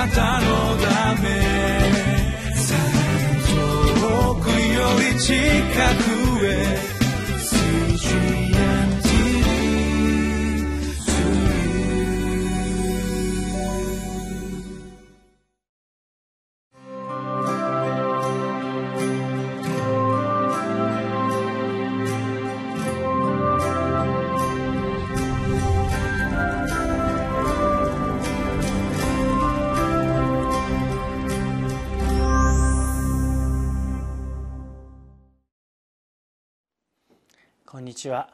なたのため。遠くより近く。んにちは。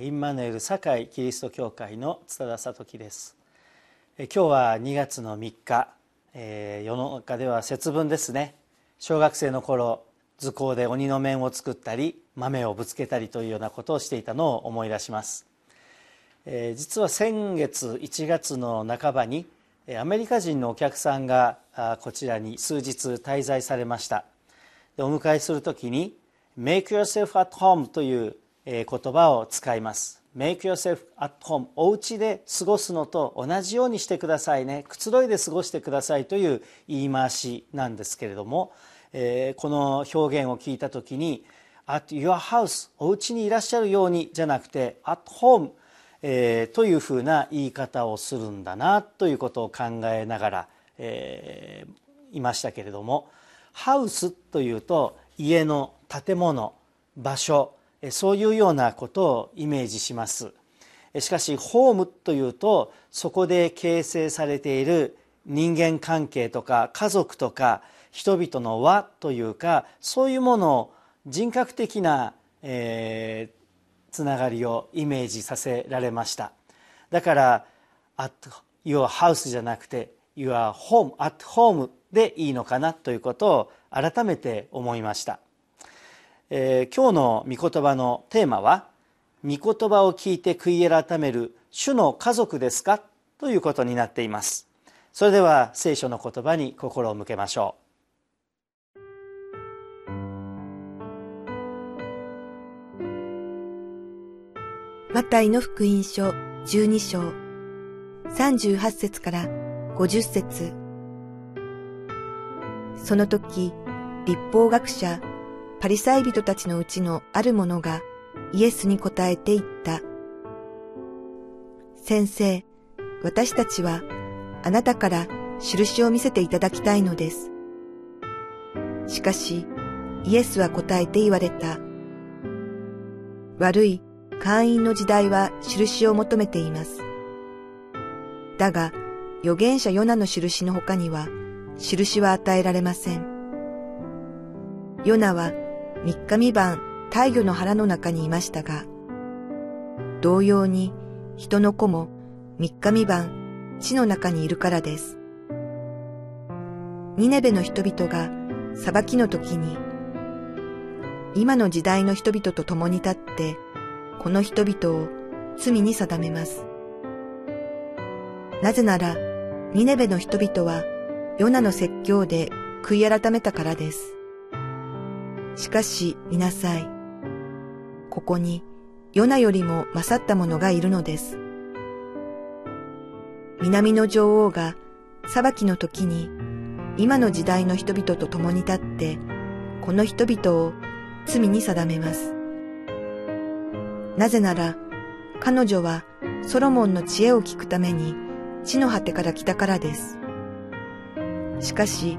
インマヌエル堺キリスト教会の津田聡樹です。今日は2月の3日。世の中では節分ですね。小学生の頃図工で鬼の面を作ったり豆をぶつけたりというようなことをしていたのを思い出します。実は先月1月の半ばにアメリカ人のお客さんがこちらに数日滞在されました。お迎えする時に「Make yourself at home」という言葉を使います。Make yourself at home お家で過ごすのと同じようにしてくださいね。くつろいで過ごしてくださいという言い回しなんですけれども、えー、この表現を聞いた時に at your house お家にいらっしゃるようにじゃなくて at home えー、というふうな言い方をするんだなということを考えながら、えー、いましたけれどもハウスというと家の建物場所そういうようなことをイメージします。しかしホームというとそこで形成されている人間関係とか家族とか人々の輪というかそういうものを人格的な、えー、つながりをイメージさせられました。だから「at your house」じゃなくて「your home」「at home」でいいのかなということを改めて思いました。えー、今日の御言葉のテーマは「御言葉を聞いて悔い改める主の家族ですか?」ということになっています。それでは聖書の言葉に心を向けましょう。マタイの福音書12章。38節から50節。その時立法学者パリサイ人たちのうちのある者がイエスに答えて言った。先生、私たちはあなたから印を見せていただきたいのです。しかし、イエスは答えて言われた。悪い会員の時代は印を求めています。だが、預言者ヨナの印の他には、印は与えられません。ヨナは三日三晩太陽の腹の中にいましたが、同様に人の子も三日三晩地の中にいるからです。ニネベの人々が裁きの時に、今の時代の人々と共に立って、この人々を罪に定めます。なぜなら、ニネベの人々はヨナの説教で悔い改めたからです。しかし見なさい。ここにヨナよりも勝った者がいるのです。南の女王が裁きの時に今の時代の人々と共に立ってこの人々を罪に定めます。なぜなら彼女はソロモンの知恵を聞くために地の果てから来たからです。しかし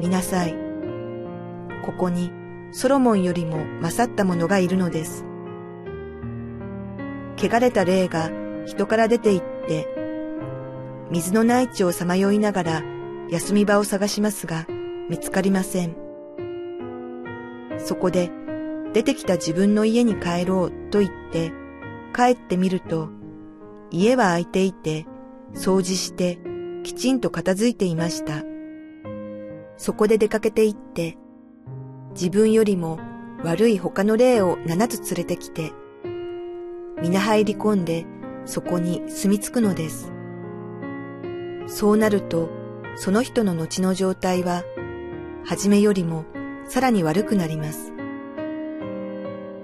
見なさい。ここにソロモンよりも勝った者がいるのです。汚れた霊が人から出て行って、水のない地をさまよいながら休み場を探しますが見つかりません。そこで出てきた自分の家に帰ろうと言って帰ってみると家は空いていて掃除してきちんと片付いていました。そこで出かけて行って自分よりも悪い他の霊を七つ連れてきて、皆入り込んでそこに住み着くのです。そうなると、その人の後の状態は、初めよりもさらに悪くなります。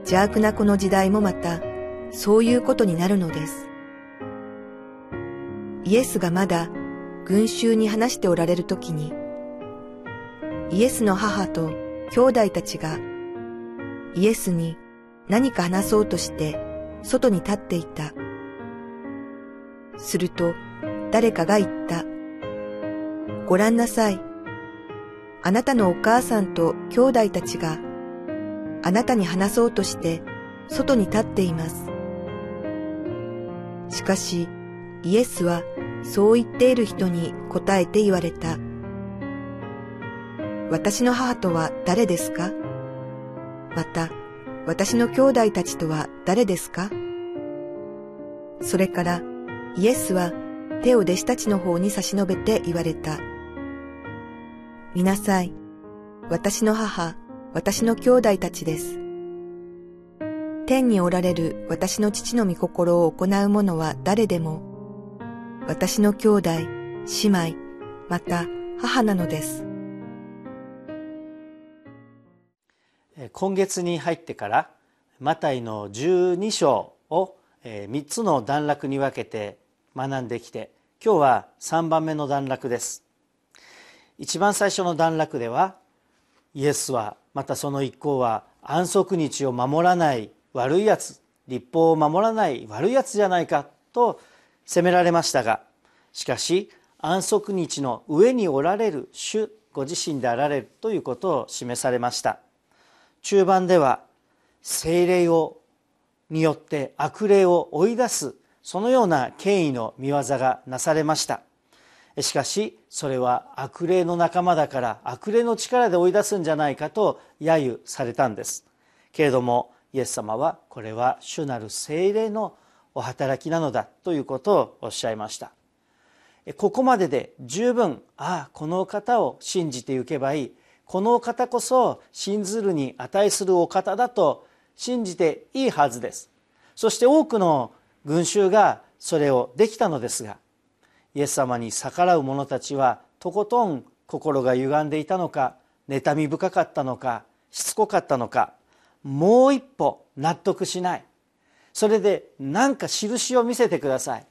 邪悪なこの時代もまた、そういうことになるのです。イエスがまだ群衆に話しておられる時に、イエスの母と兄弟たちがイエスに何か話そうとして外に立っていた。すると誰かが言った。ご覧なさい。あなたのお母さんと兄弟たちがあなたに話そうとして外に立っています。しかしイエスはそう言っている人に答えて言われた。私の母とは誰ですか？また、私の兄弟たちとは誰ですか？それから、イエスは手を弟子たちの方に差し伸べて言われた。見なさい。私の母、私の兄弟たちです。天におられる私の父の御心を行う者は誰でも、私の兄弟、姉妹、また母なのです。今月に入ってからマタイの12章を3つの段落に分けて学んできて今日は3番目の段落です。一番最初の段落ではイエスはまたその一行は安息日を守らない悪いやつ立法を守らない悪いやつじゃないかと責められましたがしかし安息日の上におられる主ご自身であられるということを示されました。中盤では精霊をによって悪霊を追い出すそのような権威の見業がなされました。しかしそれは悪霊の仲間だから悪霊の力で追い出すんじゃないかと揶揄されたんです。けれどもイエス様はこれは主なる精霊のお働きなのだということをおっしゃいました。ここまでで十分ああこの方を信じていけばいい。このお方こそ信ずるに値するお方だと信じていいはずです。そして多くの群衆がそれをできたのですがイエス様に逆らう者たちはとことん心が歪んでいたのか妬み深かったのかしつこかったのかもう一歩納得しない。それで何か印を見せてください。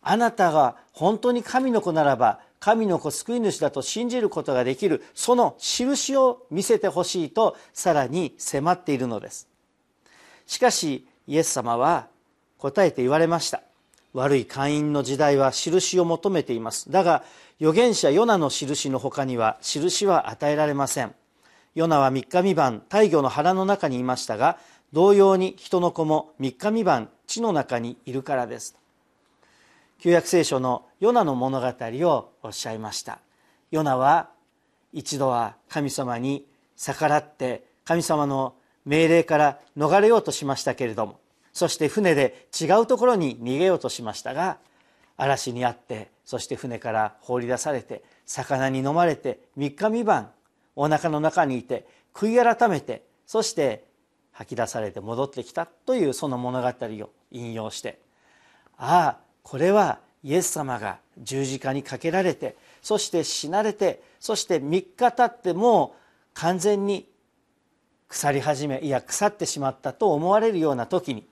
あなたが本当に神の子ならば神の子救い主だと信じることができるその印を見せてほしいとさらに迫っているのです。しかしイエス様は答えて言われました。悪い会員の時代は印を求めています。だが預言者ヨナの印の他には印は与えられません。ヨナは3日三晩大魚の腹の中にいましたが同様に人の子も3日三晩地の中にいるからです。旧約聖書のヨナの物語をおっしゃいました。ヨナは一度は神様に逆らって神様の命令から逃れようとしましたけれどもそして船で違うところに逃げようとしましたが嵐にあってそして船から放り出されて魚に飲まれて3日三晩お腹の中にいて悔い改めてそして吐き出されて戻ってきたというその物語を引用してああこれはイエス様が十字架にかけられてそして死なれてそして3日経っても完全に腐り始めいや腐ってしまったと思われるような時に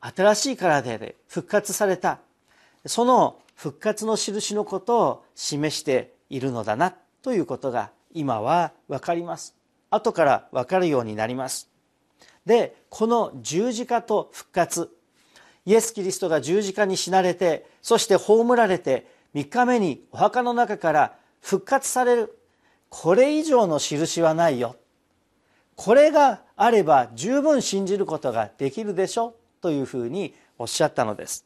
新しい体で復活された。その復活の印のことを示しているのだなということが今は分かります。後から分かるようになります。でこの十字架と復活イエス・キリストが十字架に死なれてそして葬られて3日目にお墓の中から復活される。これ以上の印はないよ。これがあれば十分信じることができるでしょというふうにおっしゃったのです。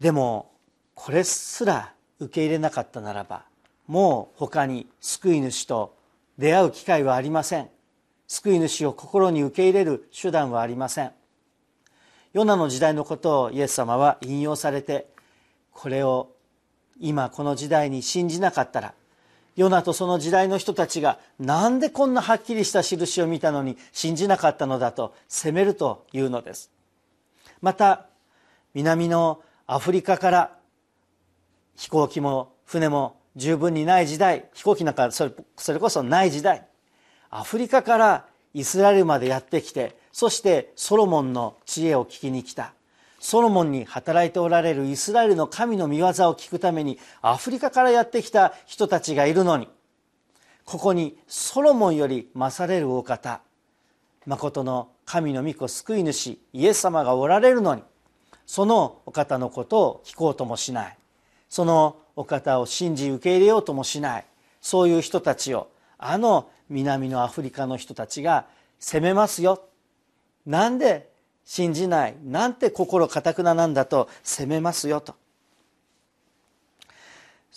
でもこれすら受け入れなかったならばもう他に救い主と出会う機会はありません。救い主を心に受け入れる手段はありません。ヨナの時代のことをイエス様は引用されてこれを今この時代に信じなかったらヨナとその時代の人たちがなんでこんなはっきりした印を見たのに信じなかったのだと責めるというのです。また南のアフリカから飛行機も船も十分にない時代飛行機なんかそれそれこそない時代アフリカからイスラエルまでやってきてそしてソロモンの知恵を聞きに来た。ソロモンに働いておられるイスラエルの神の御業を聞くためにアフリカからやってきた人たちがいるのにここにソロモンより勝れるお方誠の神の御子救い主イエス様がおられるのにそのお方のことを聞こうともしない。そのお方を信じ受け入れようともしない。そういう人たちをあの南のアフリカの人たちが責めますよ。なんで信じないなんて心かたくななんだと責めますよと。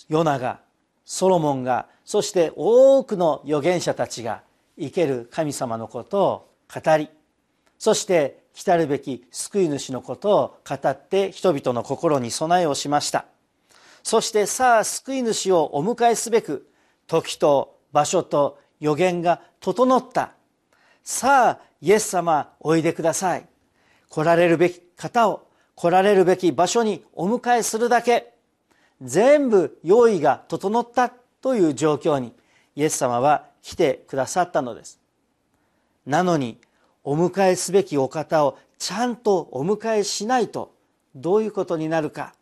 ヨナがソロモンがそして多くの預言者たちが生ける神様のことを語りそして来るべき救い主のことを語って人々の心に備えをしました。そしてさあ救い主をお迎えすべく時と場所と予言が整った。さあイエス様おいでください。来られるべき方を来られるべき場所にお迎えするだけ全部用意が整ったという状況にイエス様は来てくださったのです。なのにお迎えすべきお方をちゃんとお迎えしないとどういうことになるか。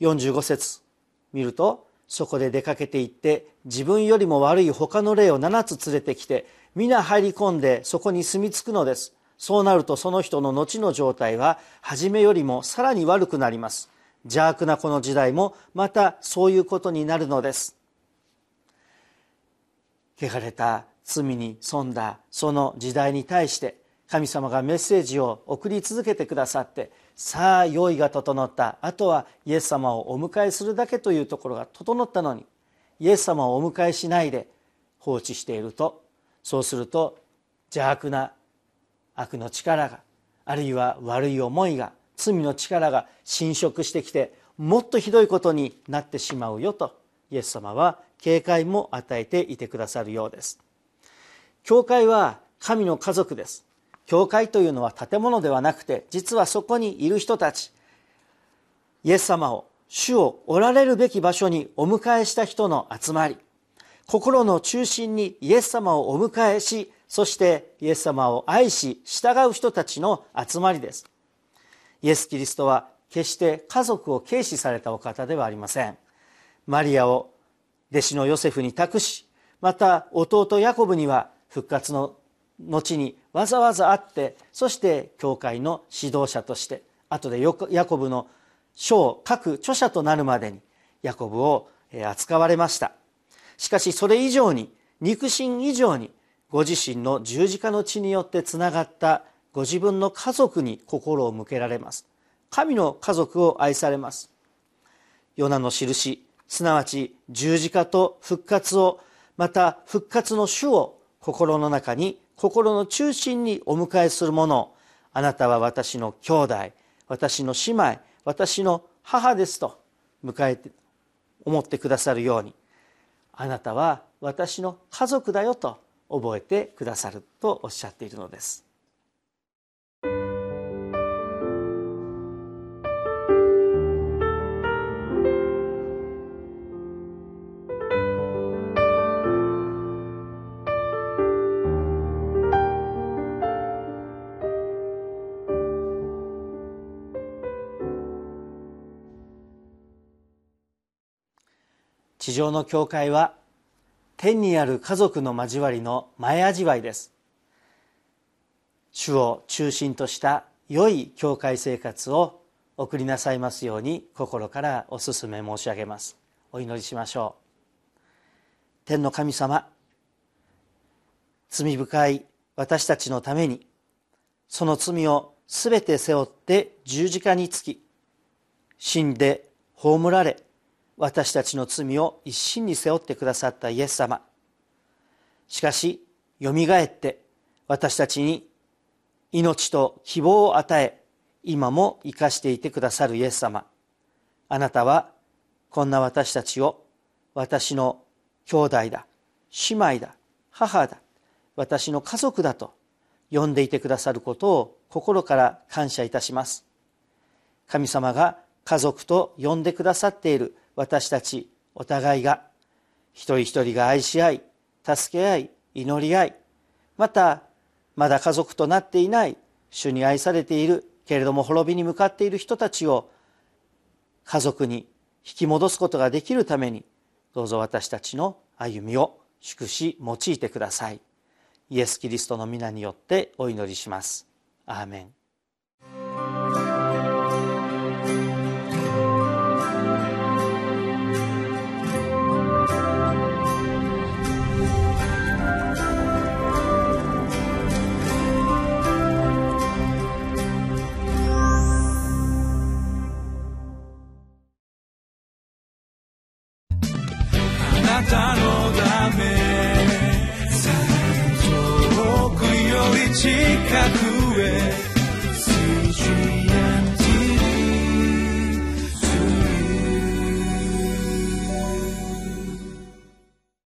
45節見るとそこで出かけて行って自分よりも悪い他の霊を7つ連れてきて皆入り込んでそこに住み着くのです。そうなるとその人の後の状態は初めよりもさらに悪くなります。邪悪なこの時代もまたそういうことになるのです。汚れた罪に富んだその時代に対して神様がメッセージを送り続けてくださってさあ用意が整った。あとはイエス様をお迎えするだけというところが整ったのにイエス様をお迎えしないで放置しているとそうすると邪悪な悪の力があるいは悪い思いが罪の力が侵食してきてもっとひどいことになってしまうよとイエス様は警戒も与えていてくださるようです。教会は神の家族です。教会というのは建物ではなくて実はそこにいる人たちイエス様を主をおられるべき場所にお迎えした人の集まり。心の中心にイエス様をお迎えしそしてイエス様を愛し従う人たちの集まりです。イエス・キリストは決して家族を軽視されたお方ではありません。マリアを弟子のヨセフに託しまた弟ヤコブには復活の後にわざわざ会ってそして教会の指導者として後でヤコブの書を書く著者となるまでにヤコブを扱われました。しかしそれ以上に肉親以上にご自身の十字架の血によってつながったご自分の家族に心を向けられます。神の家族を愛されます。ヨナの印すなわち十字架と復活をまた復活の主を心の中に心の中心にお迎えするもの。あなたは私の兄弟私の姉妹私の母ですと迎えて思ってくださるように。あなたは私の家族だよと覚えてくださるとおっしゃっているのです。地上の教会は天にある家族の交わりの前味わいです。主を中心とした良い教会生活を送りなさいますように心からお勧め申し上げます。お祈りしましょう。天の神様罪深い私たちのためにその罪をすべて背負って十字架につき死んで葬られ私たちの罪を一身に背負ってくださったイエス様。しかしよみがえって私たちに命と希望を与え今も生かしていてくださるイエス様。あなたはこんな私たちを私の兄弟だ姉妹だ母だ私の家族だと呼んでいてくださることを心から感謝いたします。神様が家族と呼んでくださっている私たちお互いが一人一人が愛し合い助け合い祈り合いまたまだ家族となっていない主に愛されているけれども滅びに向かっている人たちを家族に引き戻すことができるためにどうぞ私たちの歩みを祝し用いてください。イエス・キリストの皆によってお祈りします。アーメン。